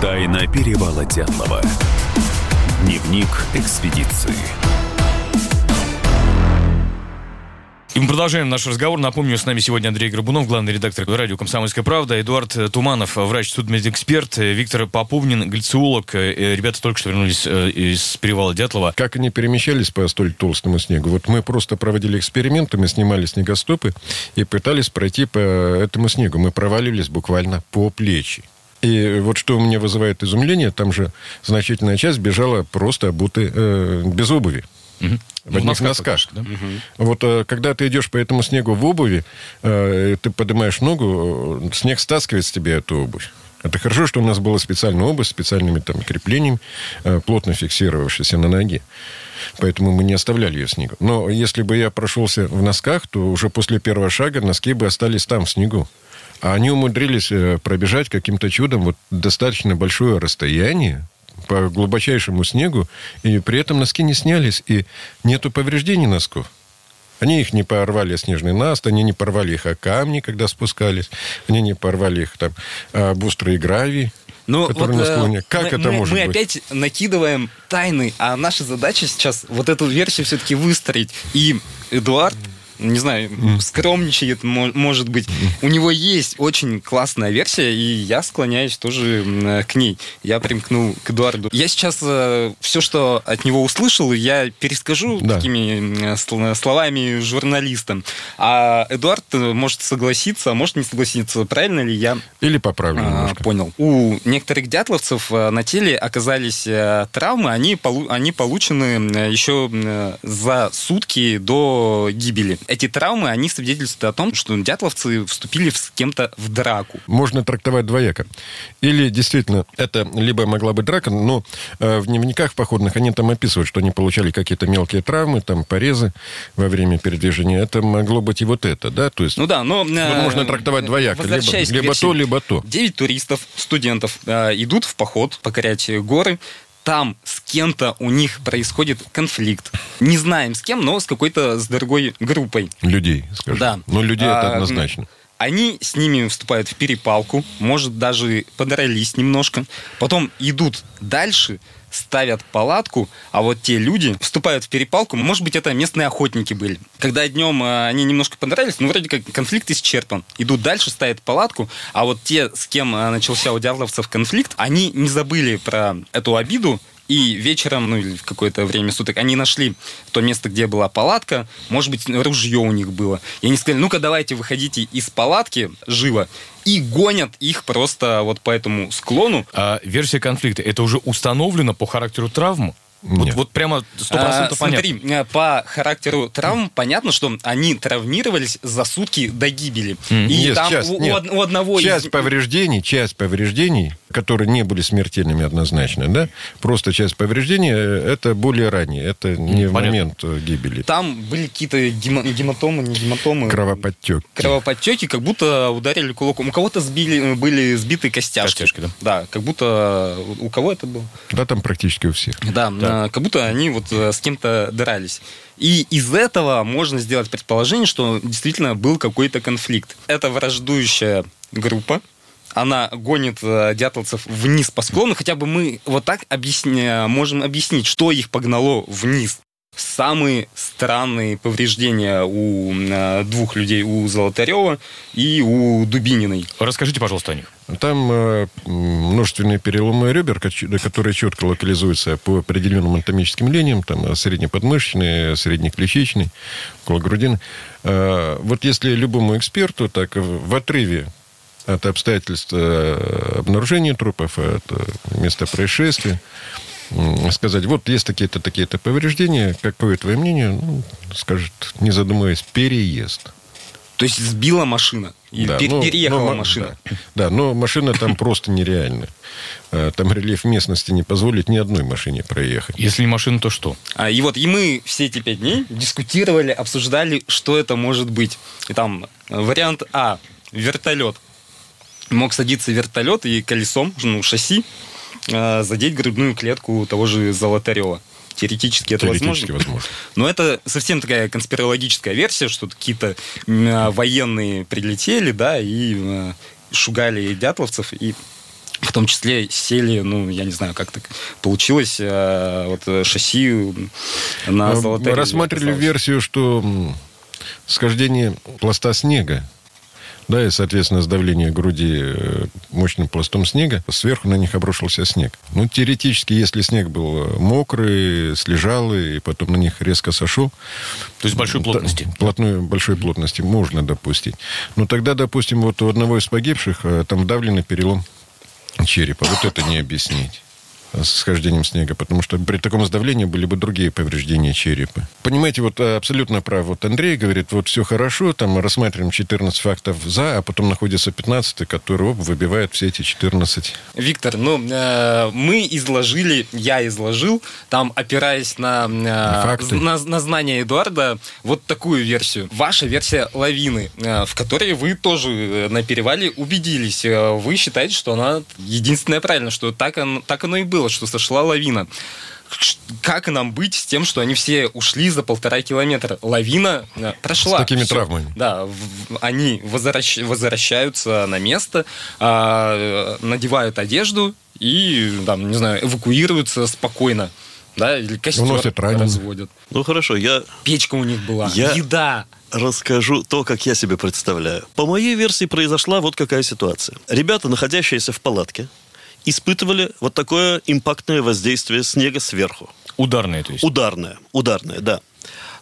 S1: Тайна перевала Дятлова. Дневник экспедиции.
S2: И мы продолжаем наш разговор. Напомню, с нами сегодня Андрей Горбунов, главный редактор радио «Комсомольская правда», Эдуард Туманов, врач судмедэксперт, э, Виктор Поповнин, глициолог. Э, Ребята только что вернулись э, из перевала Дятлова.
S4: Как они перемещались по столь толстому снегу? Вот мы просто проводили эксперименты, мы снимали снегостопы и пытались пройти по этому снегу. Мы проваливались буквально по плечи. И вот что у меня вызывает изумление, там же значительная часть бежала просто обуты э, без обуви.
S2: Мгм.
S4: В
S2: Ну,
S4: одних
S2: носках
S4: носках.
S2: что, да?
S4: Вот э, когда ты идешь по этому снегу в обуви, э, ты поднимаешь ногу, э, снег стаскивает с тебя эту обувь. Это хорошо, что у нас была специальная обувь с специальными там креплениями, э, плотно фиксировавшаяся на ноге. Поэтому мы не оставляли ее в снегу. Но если бы я прошелся в носках, то уже после первого шага носки бы остались там, в снегу. А они умудрились э, пробежать каким-то чудом вот достаточно большое расстояние по глубочайшему снегу, и при этом носки не снялись, и нету повреждений носков. Они их не порвали о снежный наст, они не порвали их о камни, когда спускались, они не порвали их там об острые гравий,
S3: Ну,
S4: которые
S3: вот,
S4: на
S3: э,
S4: склоне. Как
S3: мы,
S4: это
S3: мы-
S4: может
S3: мы
S4: быть?
S3: опять накидываем тайны, а наша задача сейчас вот эту версию все-таки выстроить. И Эдуард, не знаю, скромничает, мо- может быть. У него есть очень классная версия, и я склоняюсь тоже э, к ней. Я примкнул к Эдуарду. Я сейчас все, что от него услышал, я перескажу
S4: Да.
S3: такими сл- словами журналистам. А Эдуард э, может согласиться, а может не согласиться. Правильно ли я
S4: Или поправлю
S3: а,
S4: немножко.
S3: понял. У некоторых дятловцев э, на теле оказались э, травмы, они, они получены э, еще э, за сутки до гибели. Эти травмы, они свидетельствуют о том, что дятловцы вступили с кем-то в драку.
S4: Можно трактовать двояко. Или действительно, это либо могла быть драка, но э, в дневниках походных они там описывают, что они получали какие-то мелкие травмы, там порезы во время передвижения. Это могло быть и вот это, да? То есть
S3: Ну да, но... э,
S4: можно трактовать двояко. Либо, либо то, либо то.
S3: Девять туристов, студентов э, идут в поход покорять горы. Там с кем-то у них происходит конфликт. Не знаем с кем, но с какой-то с другой группой.
S4: Людей, скажем.
S3: Да.
S4: Но людей это
S3: А,
S4: однозначно.
S3: Они с ними вступают в перепалку, может, даже подрались немножко. Потом идут дальше, ставят палатку, а вот те люди вступают в перепалку. Может быть, это местные охотники были. Когда днем э, они немножко подрались, ну, вроде как конфликт исчерпан. Идут дальше, ставят палатку, а вот те, с кем э, начался у дятловцев конфликт, они не забыли про эту обиду, и вечером, ну или в какое-то время суток, они нашли то место, где была палатка. Может быть, ружье у них было. И они сказали, ну-ка давайте выходите из палатки живо. И гонят их просто вот по этому склону.
S2: А версия конфликта, это уже установлено по характеру травмы? Вот, вот прямо сто
S3: А,
S2: процентов понятно.
S3: Смотри, э, по характеру травм понятно, что они травмировались за сутки до гибели. И
S4: Нет,
S3: там
S4: часть,
S3: у,
S4: нет.
S3: у одного
S4: часть
S3: из...
S4: повреждений, часть повреждений, которые не были смертельными однозначно, да, просто часть повреждений, э, это более ранее, это не в
S2: Понятно.
S4: момент э, гибели.
S3: Там были какие-то гематомы, не гематомы.
S4: Кровоподтек.
S3: Кровоподтеки, как будто ударили кулаком. У кого-то сбили, были сбиты костяшки.
S2: Костяшки, да.
S3: Да, как будто... У кого это было?
S4: Да, там практически у всех.
S3: Да, э, как будто они вот э, с кем-то дрались. И из этого можно сделать предположение, что действительно был какой-то конфликт. Это враждующая группа, она гонит э, дятловцев вниз по склону. Хотя бы мы вот так объясня- можем объяснить, что их погнало вниз. Самые странные повреждения у э, двух людей, у Золотарева и у Дубининой.
S2: Расскажите, пожалуйста, о них.
S4: Там э, множественные переломы ребер, которые четко локализуются по определенным анатомическим линиям, там э, среднеподмышечный, среднеключичный, около грудины. Э, вот если любому эксперту так в отрыве от обстоятельств обнаружения трупов, от места происшествия, сказать, вот есть такие-то, такие-то повреждения, какое твое мнение? Ну, скажет, не задумываясь, переезд.
S3: То есть сбила машина. И
S4: Да,
S3: пер-
S4: ну,
S3: переехала
S4: ну, ма-
S3: машина.
S4: Да, Да, но машина там просто нереальная. Э, Там рельеф местности не позволит ни одной машине проехать.
S2: Если не машина, то что?
S3: А, и вот и мы все эти пять дней дискутировали, обсуждали, что это может быть. И там э, вариант А вертолет. Мог садиться вертолет и колесом, ну, шасси, задеть грудную клетку того же Золотарева. Теоретически это
S4: Теоретически
S3: возможно.
S4: возможно.
S3: Но это совсем такая конспирологическая версия, что какие-то а, военные прилетели, да, и э, шугали дятловцев, и в том числе сели, ну, я не знаю, как так получилось, э, вот э, шасси на
S4: Э,
S3: Золотареве
S4: Мы рассматривали версию, что схождение пласта снега, да, и, соответственно, сдавление груди э, мощным пластом снега, сверху на них обрушился снег. Ну, теоретически, если снег был э, мокрый, слежалый, и потом на них резко сошел,
S2: То есть большой плотности.
S4: Плотной, большой плотности можно допустить. Но тогда, допустим, вот у одного из погибших э, там вдавленный перелом черепа. Вот это не объяснить. С схождением снега, потому что при таком сдавлении были бы другие повреждения черепа. Понимаете, вот э, абсолютно прав. Вот Андрей говорит, вот все хорошо, там рассматриваем 14 фактов за, а потом находится 15, который оп, выбивает все эти 14.
S3: Виктор, ну, э, мы изложили, я изложил, там, опираясь на, э,
S4: Факты.
S3: на, на знания Эдуарда, вот такую версию. Ваша версия лавины, э, в которой вы тоже э, на перевале убедились. Э, Вы считаете, что она единственная правильная, что так, он- так оно и было, что сошла лавина. Как нам быть с тем, что они все ушли за полтора километра? Лавина э, прошла.
S4: С такими
S3: Всё.
S4: травмами.
S3: Да, в- они возвращ- возвращаются на место, а, э, надевают одежду и, там, не знаю, эвакуируются спокойно. Да, или костер
S4: Уносят
S3: разводят.
S5: Ну хорошо, я
S3: Печка у них была,
S5: Я-
S3: еда.
S5: расскажу то, как я себе представляю. По моей версии произошла вот какая ситуация. Ребята, находящиеся в палатке, испытывали вот такое импактное воздействие снега сверху.
S2: Ударные, то есть.
S5: Ударное, ударное, да.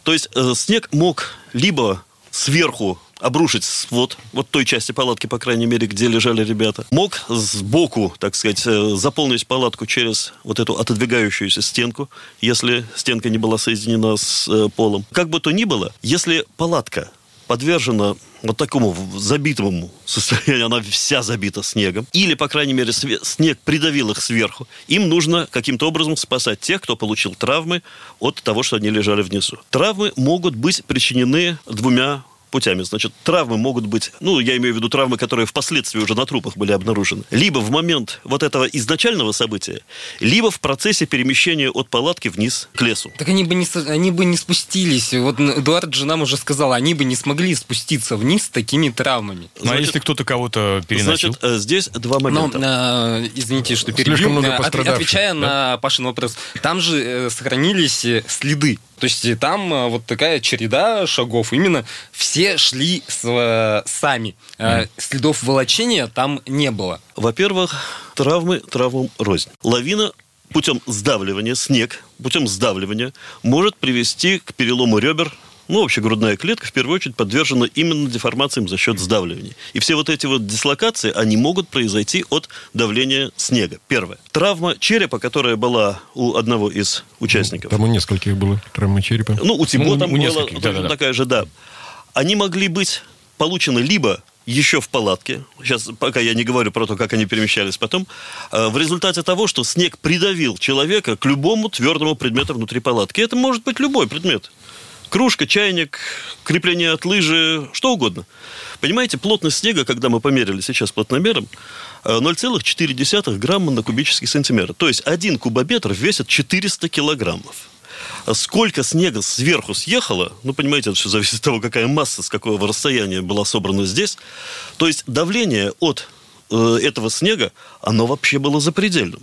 S5: То есть э, снег мог либо сверху обрушить свод, вот той части палатки, по крайней мере, где лежали ребята. Мог сбоку, так сказать, э, заполнить палатку через вот эту отодвигающуюся стенку, если стенка не была соединена с э, полом. Как бы то ни было, если палатка подвержена вот такому забитому состоянию, она вся забита снегом, или, по крайней мере, снег придавил их сверху, им нужно каким-то образом спасать тех, кто получил травмы от того, что они лежали внизу. Травмы могут быть причинены двумя путями. Значит, травмы могут быть, ну, я имею в виду травмы, которые впоследствии уже на трупах были обнаружены, либо в момент вот этого изначального события, либо в процессе перемещения от палатки вниз к лесу.
S3: Так они бы не, они бы не спустились. Вот Эдуард же нам уже сказал, они бы не смогли спуститься вниз с такими травмами.
S2: Ну, а
S5: Значит-
S2: если кто-то кого-то переносил?
S5: Значит, э, здесь два
S3: Но,
S5: момента.
S3: э, извините, что
S4: Слишком
S3: перебью.
S4: много
S3: Э,
S4: пострадавших,
S3: Отвечая
S4: да?
S3: на Пашин вопрос, там же э, сохранились следы. То есть там э, вот такая череда шагов. Именно все шли с, э, сами. Э, Следов волочения там не было.
S5: Во-первых, травмы травмам рознь. Лавина путем сдавливания, снег путем сдавливания может привести к перелому ребер. Ну, вообще грудная клетка в первую очередь подвержена именно деформациям за счет сдавливания. И все вот эти вот дислокации, они могут произойти от давления снега. Первое. Травма черепа, которая была у одного из участников.
S4: Там у нескольких было травма черепа.
S5: Ну, у Тибо
S2: Ну,
S5: там
S2: у
S5: была точно
S2: да-да-да.
S5: такая же, да. Они могли быть получены либо еще в палатке, сейчас пока я не говорю про то, как они перемещались потом, э, в результате того, что снег придавил человека к любому твердому предмету внутри палатки. Это может быть любой предмет. Кружка, чайник, крепление от лыжи, что угодно. Понимаете, плотность снега, когда мы померили сейчас плотномером, э, 0,4 грамма на кубический сантиметр. То есть один кубометр весит 400 килограммов. А Сколько снега сверху съехало, ну, понимаете, это все зависит от того, какая масса, с какого расстояния была собрана здесь. То есть давление от э, этого снега, оно вообще было запредельным.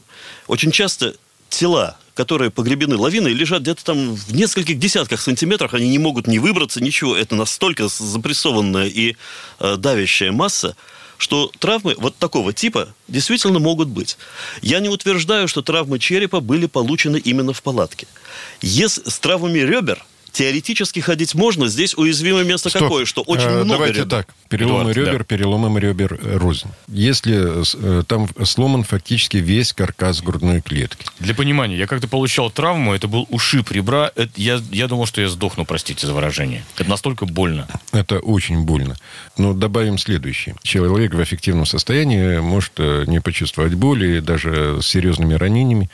S5: Очень часто тела, которые погребены лавиной, лежат где-то там в нескольких десятках сантиметрах, они не могут не выбраться, ничего. Это настолько запрессованная и э, давящая масса, что травмы вот такого типа действительно могут быть. Я не утверждаю, что травмы черепа были получены именно в палатке. Если с травмами ребер теоретически ходить можно, здесь уязвимое место
S4: Стоп.
S5: какое, что очень
S4: Э,
S5: много
S4: Давайте
S5: ребер.
S4: так. Переломы
S2: Эдуард,
S4: ребер,
S2: да.
S4: переломам ребер э, рознь. Если э, там сломан фактически весь каркас грудной клетки.
S2: Для понимания, я как-то получал травму, это был ушиб ребра. Это- я, я думал, что я сдохну, простите за выражение. Это настолько больно.
S4: Это очень больно. Но добавим следующее. Человек в эффективном состоянии может э, не почувствовать боли, даже с серьезными ранениями,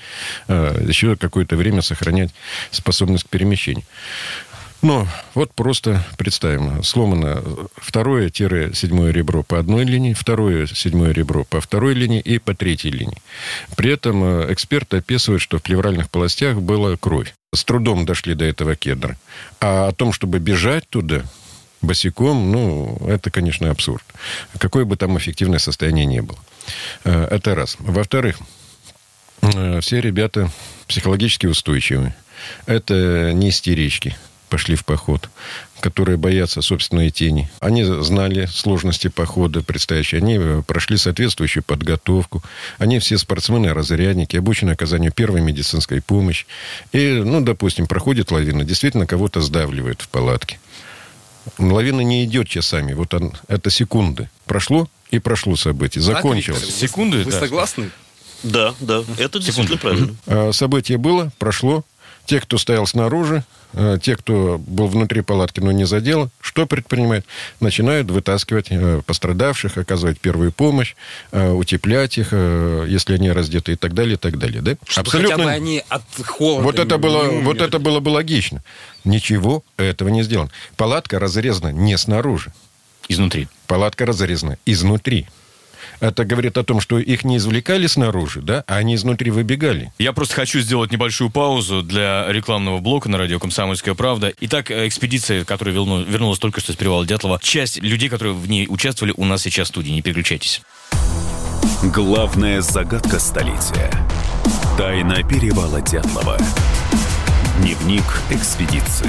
S4: э, еще какое-то время сохранять способность к перемещению. Но вот просто представим, сломано второе-седьмое ребро по одной линии, второе седьмое ребро по второй линии и по третьей линии. При этом э, эксперты описывают, что в плевральных полостях была кровь. С трудом дошли до этого кедра. А о том, чтобы бежать туда, босиком, ну, это, конечно, абсурд. Какое бы там эффективное состояние ни было. Э, Это раз. Во-вторых, э, все ребята психологически устойчивы. Это не истерички пошли в поход, которые боятся собственной тени. Они знали сложности похода предстоящие, они э, прошли соответствующую подготовку. Они все спортсмены-разрядники, обучены оказанию первой медицинской помощи. И, ну, допустим, проходит лавина, действительно кого-то сдавливает в палатке. Лавина не идет часами. Вот он, это секунды. Прошло и прошло событие. Закончилось.
S3: Так,
S2: Секунды,
S3: Вы
S2: да.
S3: согласны?
S5: Да, да, это действительно правильно.
S4: А, Событие было, прошло. Те, кто стоял снаружи, э, те, кто был внутри палатки, но не задел, что предпринимают? Начинают вытаскивать э, пострадавших, оказывать первую помощь, э, утеплять их, если они раздеты и так далее, и так далее. Да?
S3: Чтобы хотя бы они от холода
S4: Вот это, было,
S3: умерли.
S4: вот это было бы логично. Ничего этого не сделано. Палатка разрезана не снаружи.
S2: Изнутри.
S4: Палатка разрезана изнутри. Это говорит о том, что их не извлекали снаружи, да, а они изнутри выбегали.
S2: Я просто хочу сделать небольшую паузу для рекламного блока на радио «Комсомольская правда». Итак, э, экспедиция, которая верну- вернулась только что с перевала Дятлова, часть людей, которые в ней участвовали, у нас сейчас в студии. Не переключайтесь.
S1: Главная загадка столетия. Тайна перевала Дятлова. Дневник экспедиции.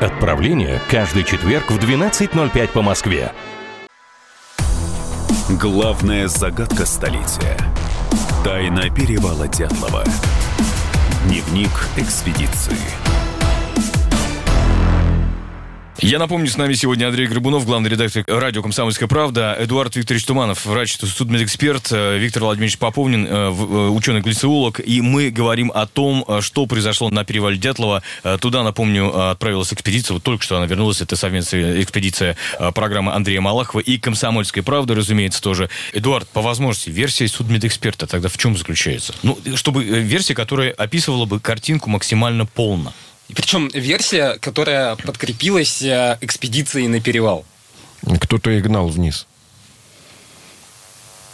S8: Отправление каждый четверг в 12.05 по Москве.
S1: Главная загадка столетия. Тайна перевала Дятлова. Дневник экспедиции.
S2: Я напомню, с нами сегодня Андрей Горбунов, главный редактор радио «Комсомольская правда», Эдуард Викторович Туманов, врач, судмедэксперт, э, Виктор Владимирович Поповнин, э, э, ученый-глициолог. И мы говорим о том, что произошло на перевале Дятлова. Туда, напомню, отправилась экспедиция. Вот только что она вернулась. Это совместная экспедиция программы Андрея Малахова и «Комсомольской правды», разумеется, тоже. Эдуард, по возможности, версия судмедэксперта тогда в чем заключается? Ну, чтобы версия, которая описывала бы картинку максимально полно.
S3: И причем версия, которая подкрепилась э, экспедицией на перевал.
S4: Кто-то их гнал вниз.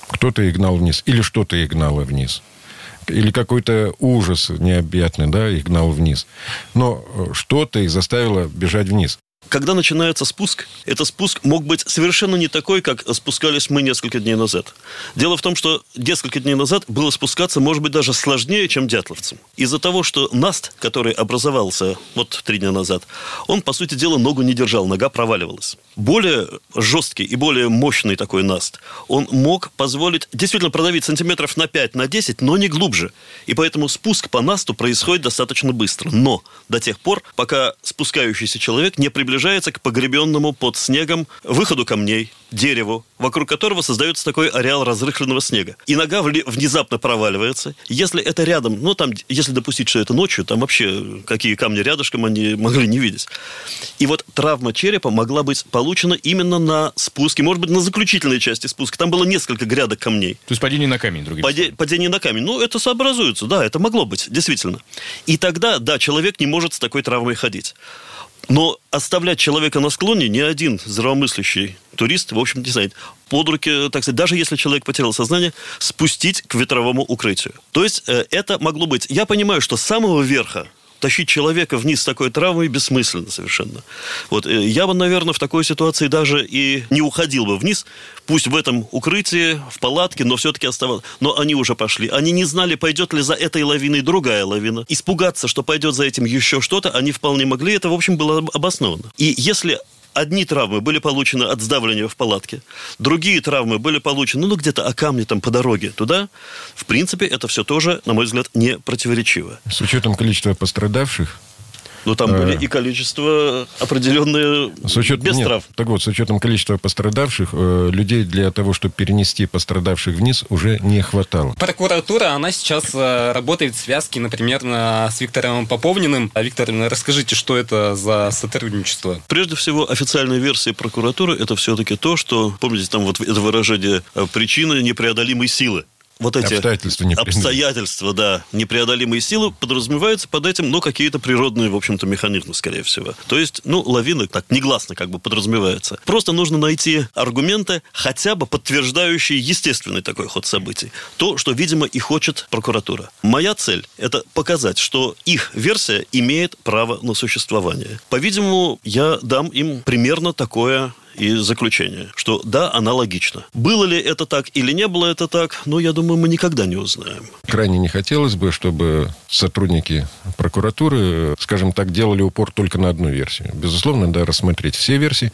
S4: Кто-то их гнал вниз. Или что-то их гнало вниз. Или какой-то ужас необъятный, да, их гнал вниз. Но э, что-то их заставило бежать вниз.
S5: Когда начинается спуск, этот спуск мог быть совершенно не такой, как спускались мы несколько дней назад. Дело в том, что несколько дней назад было спускаться, может быть, даже сложнее, чем дятловцам. Из-за того, что наст, который образовался вот три дня назад, он, по сути дела, ногу не держал, нога проваливалась. Более жесткий и более мощный такой наст, он мог позволить действительно продавить сантиметров на 5, на 10, но не глубже. И поэтому спуск по насту происходит достаточно быстро. Но до тех пор, пока спускающийся человек не приближается к погребенному под снегом выходу камней, дереву, вокруг которого создается такой ареал разрыхленного снега. И нога внезапно проваливается. Если это рядом, ну там, если допустить, что это ночью, там вообще какие камни рядышком они могли не видеть. И вот травма черепа могла быть получена именно на спуске, может быть, на заключительной части спуска. Там было несколько грядок камней.
S2: То есть падение на камень, другими
S5: Паде- падение на камень. Ну, это сообразуется, да, это могло быть, действительно. И тогда, да, человек не может с такой травмой ходить. Но оставлять человека на склоне ни один здравомыслящий турист, в общем, не знает, под руки, так сказать, даже если человек потерял сознание, спустить к ветровому укрытию. То есть э, это могло быть. Я понимаю, что с самого верха тащить человека вниз с такой травмой бессмысленно совершенно. Вот э, я бы, наверное, в такой ситуации даже и не уходил бы вниз, пусть в этом укрытии, в палатке, но все-таки оставался. Но они уже пошли. Они не знали, пойдет ли за этой лавиной другая лавина. Испугаться, что пойдет за этим еще что-то, они вполне могли. Это, в общем, было об- обосновано. И если одни травмы были получены от сдавливания в палатке, другие травмы были получены, ну, где-то о камне там по дороге туда, в принципе, это все тоже, на мой взгляд, не противоречиво.
S4: С учетом количества пострадавших,
S5: Но там
S4: Э.
S5: были и количество определенное
S4: с учетом,
S5: без
S4: нет,
S5: трав.
S4: так вот, с учетом количества пострадавших, э, людей для того, чтобы перенести пострадавших вниз, уже не хватало.
S3: Прокуратура, она сейчас э, работает в связке, например, на- с Виктором Поповниным. А, Виктор, расскажите, что это за сотрудничество?
S5: Прежде всего, официальная версия прокуратуры это все-таки то, что, помните, там вот это выражение э, причины непреодолимой силы. Вот эти
S4: Обстоятельства
S5: обстоятельства, да, непреодолимые силы подразумеваются под этим, ну, какие-то природные, в общем-то, механизмы, скорее всего. То есть, ну, лавины так негласно как бы подразумевается. Просто нужно найти аргументы, хотя бы подтверждающие естественный такой ход событий. То, что, видимо, и хочет прокуратура. Моя цель – это показать, что их версия имеет право на существование. По-видимому, я дам им примерно такое и заключение, что да, аналогично. Было ли это так или не было это так, ну, я думаю, мы никогда не узнаем.
S4: Крайне не хотелось бы, чтобы сотрудники прокуратуры, скажем так, делали упор только на одну версию. Безусловно, да, рассмотреть все версии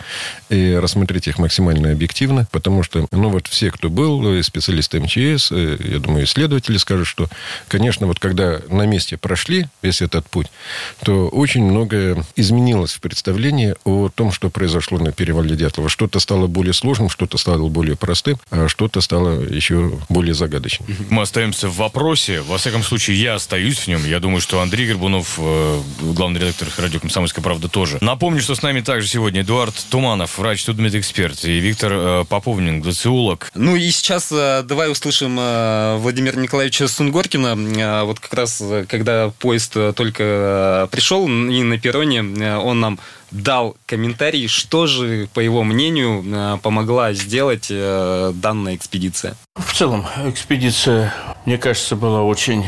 S4: и рассмотреть их максимально объективно, потому что, ну, вот все, кто был, специалисты МЧС, я думаю, исследователи скажут, что, конечно, вот когда на месте прошли весь этот путь, то очень многое изменилось в представлении о том, что произошло на перевале Дятлова. Что-то стало более сложным, что-то стало более простым, а что-то стало еще более загадочным.
S2: Мы остаемся в вопросе. Во всяком случае, я остаюсь в нем. Я думаю, что Андрей Горбунов, э, главный редактор радио «Комсомольская правда» тоже. Напомню, что с нами также сегодня Эдуард Туманов, врач-судмедэксперт, и Виктор э, Поповнин, глациолог.
S3: Ну и сейчас э, давай услышим Владимира Николаевича Сунгоркина. Вот как раз, когда поезд только пришел, и на перроне он нам дал комментарий, что же, по его мнению, помогла сделать данная экспедиция.
S9: В целом, экспедиция, мне кажется, была очень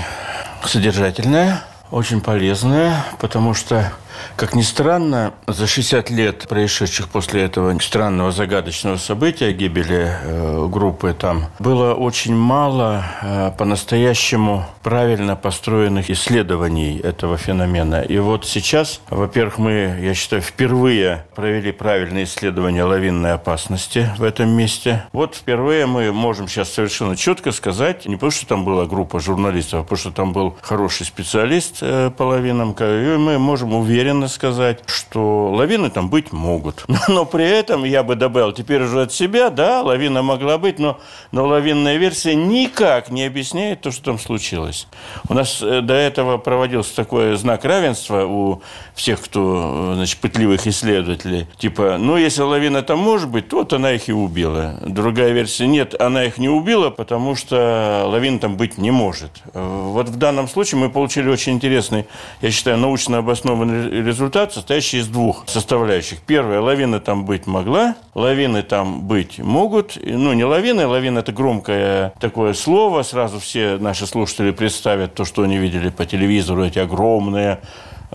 S9: содержательная, очень полезная, потому что как ни странно, за 60 лет происшедших после этого странного загадочного события, гибели э, группы там, было очень мало э, по-настоящему правильно построенных исследований этого феномена. И вот сейчас, во-первых, мы, я считаю, впервые провели правильные исследования лавинной опасности в этом месте. Вот впервые мы можем сейчас совершенно четко сказать, не потому что там была группа журналистов, а потому что там был хороший специалист э, по лавинам, и мы можем уверенно уверенно сказать, что лавины там быть могут. (laughs) Но при этом я бы добавил теперь уже от себя, да, лавина могла быть, но, но лавинная версия никак не объясняет то, что там случилось. У нас э, до этого проводился такой знак равенства у всех, кто, значит, пытливых исследователей. Типа, ну, если лавина там может быть, то вот она их и убила. Другая версия, нет, она их не убила, потому что лавина там быть не может. Э, вот в данном случае мы получили очень интересный, я считаю, научно обоснованный результат, состоящий из двух составляющих. Первое, лавина там быть могла, лавины там быть могут. Ну, не лавины, лавина – это громкое такое слово. Сразу все наши слушатели представят то, что они видели по телевизору, эти огромные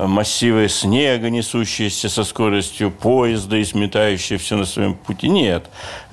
S9: массивы снега, несущиеся со скоростью поезда и сметающие все на своем пути. Нет.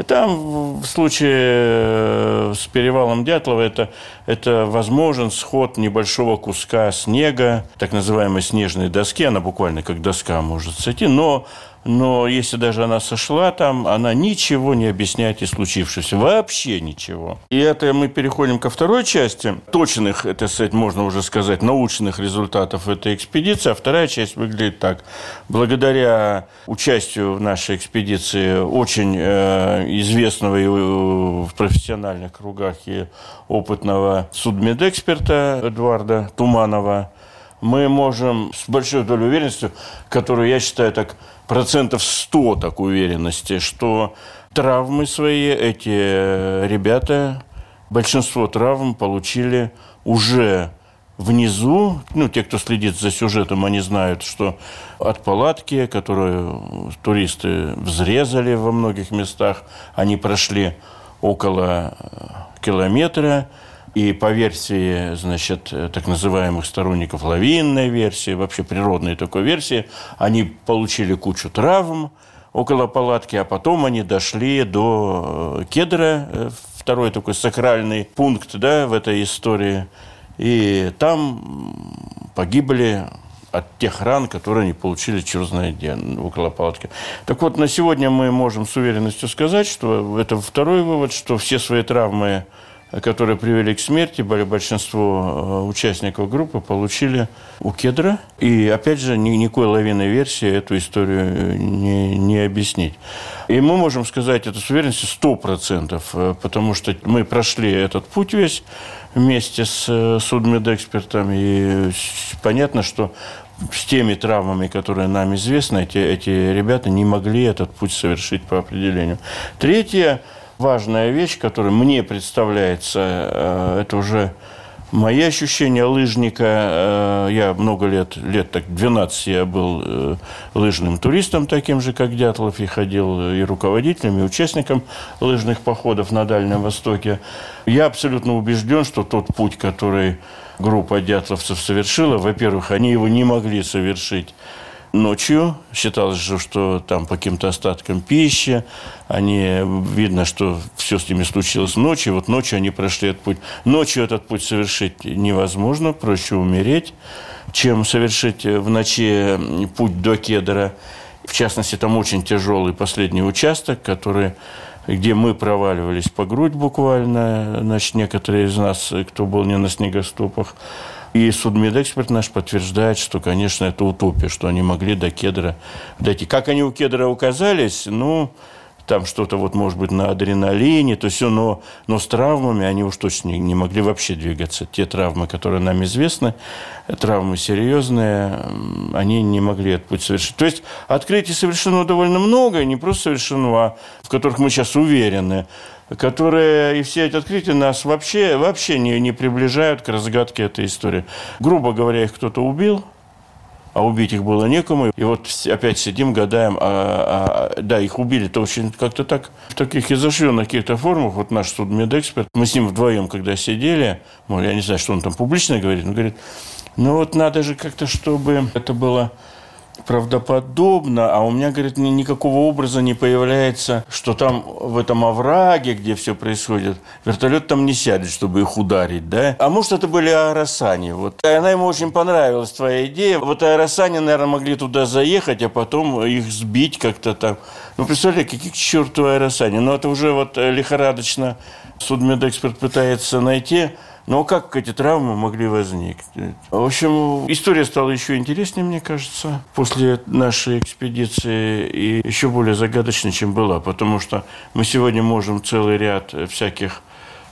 S9: Там в случае э, с перевалом Дятлова это, это возможен сход небольшого куска снега, так называемой снежной доски, она буквально как доска может сойти, но но если даже она сошла там, она ничего не объясняет и случившееся. Вообще ничего. И это мы переходим ко второй части. Точных, это сказать, можно уже сказать, научных результатов этой экспедиции. А вторая часть выглядит так. Благодаря участию в нашей экспедиции очень э, известного и, э, в профессиональных кругах и опытного судмедэксперта Эдуарда Туманова, мы можем с большой долей уверенности, которую я считаю так процентов 100 так уверенности, что травмы свои эти ребята, большинство травм получили уже внизу, ну, те, кто следит за сюжетом, они знают, что от палатки, которую туристы взрезали во многих местах, они прошли около километра, и по версии, значит, так называемых сторонников лавинной версии, вообще природной такой версии, они получили кучу травм около палатки, а потом они дошли до э, кедра, э, второй такой сакральный пункт да, в этой истории. И там погибли от тех ран, которые они получили знает где, около палатки. Так вот, на сегодня мы можем с уверенностью сказать, что это второй вывод, что все свои травмы которые привели к смерти, большинство э, участников группы получили у кедра. И, опять же, никакой лавиной версии эту историю э, не, не объяснить. И мы можем сказать это с уверенностью 100%, э, потому что мы прошли этот путь весь вместе с судмедэкспертом, и понятно, что с теми травмами, которые нам известны, эти, эти ребята не могли этот путь совершить по определению. Третье – важная вещь, которая мне представляется, э, это уже мои ощущения лыжника. Э, я много лет, лет так 12 я был э, лыжным туристом, таким же, как Дятлов, и ходил и руководителем, и участником лыжных походов на Дальнем Востоке. Я абсолютно убежден, что тот путь, который группа дятловцев совершила, во-первых, они его не могли совершить ночью. Считалось же, что там по каким-то остаткам пищи. Они, видно, что все с ними случилось ночью. Вот ночью они прошли этот путь. Ночью этот путь совершить невозможно, проще умереть, чем совершить в ночи путь до Кедра. В частности, там очень тяжелый последний участок, который где мы проваливались по грудь буквально, значит, некоторые из нас, кто был не на снегоступах, и судмедэксперт наш подтверждает, что, конечно, это утопия, что они могли до кедра дойти. Как они у кедра оказались, ну, там что-то вот, может быть, на адреналине, то все, но, но с травмами они уж точно не, не могли вообще двигаться. Те травмы, которые нам известны, травмы серьезные, они не могли этот путь совершить. То есть открытий совершено довольно много, не просто совершено, а в которых мы сейчас уверены, которые, и все эти открытия нас вообще, вообще не, не приближают к разгадке этой истории. Грубо говоря, их кто-то убил – а убить их было некому. И вот опять сидим, гадаем, а, а, да, их убили-то очень как-то так, в таких изощренных каких-то формах. Вот наш судмедэксперт, мы с ним вдвоем, когда сидели, я не знаю, что он там публично говорит, он говорит, ну вот надо же как-то, чтобы это было правдоподобно, а у меня, говорит, никакого образа не появляется, что там в этом овраге, где все происходит, вертолет там не сядет, чтобы их ударить, да? А может, это были аэросани. Вот. И она ему очень понравилась, твоя идея. Вот аэросани, наверное, могли туда заехать, а потом их сбить как-то там. Ну, представляете, каких к черту аэросани? Ну, это уже вот лихорадочно судмедэксперт пытается найти но как эти травмы могли возникнуть? В общем, история стала еще интереснее, мне кажется, после нашей экспедиции и еще более загадочной, чем была, потому что мы сегодня можем целый ряд всяких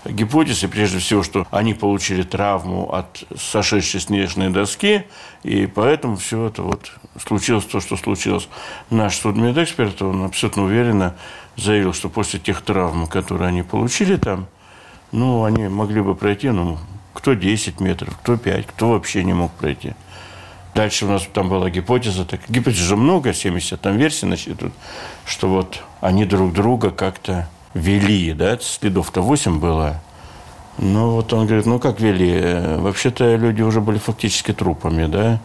S9: гипотез, и прежде всего, что они получили травму от сошедшей снежной доски, и поэтому все это вот случилось то, что случилось. Наш судмедэксперт, он абсолютно уверенно заявил, что после тех травм, которые они получили там, ну, они могли бы пройти, ну, кто 10 метров, кто 5, кто вообще не мог пройти. Дальше у нас там была гипотеза, так, гипотез же много, 70 там версий насчитывают, что вот они друг друга как-то вели, да, следов-то 8 было. Ну, вот он говорит, ну, как вели? Вообще-то люди уже были фактически трупами, да.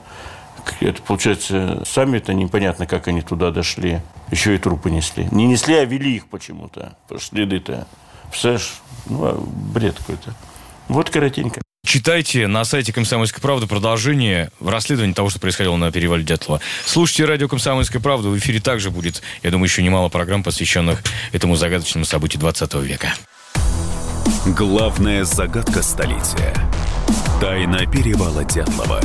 S9: Это, получается, сами-то непонятно, как они туда дошли. Еще и трупы несли. Не несли, а вели их почему-то. Следы-то. Представляешь, ну, а бред какой-то. Вот коротенько.
S2: Читайте на сайте «Комсомольской правды» продолжение в расследовании того, что происходило на перевале Дятлова. Слушайте радио «Комсомольская правда». В эфире также будет, я думаю, еще немало программ, посвященных этому загадочному событию 20 века.
S1: Главная загадка столетия. Тайна перевала Дятлова.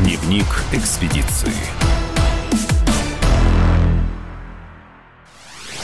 S1: Дневник экспедиции.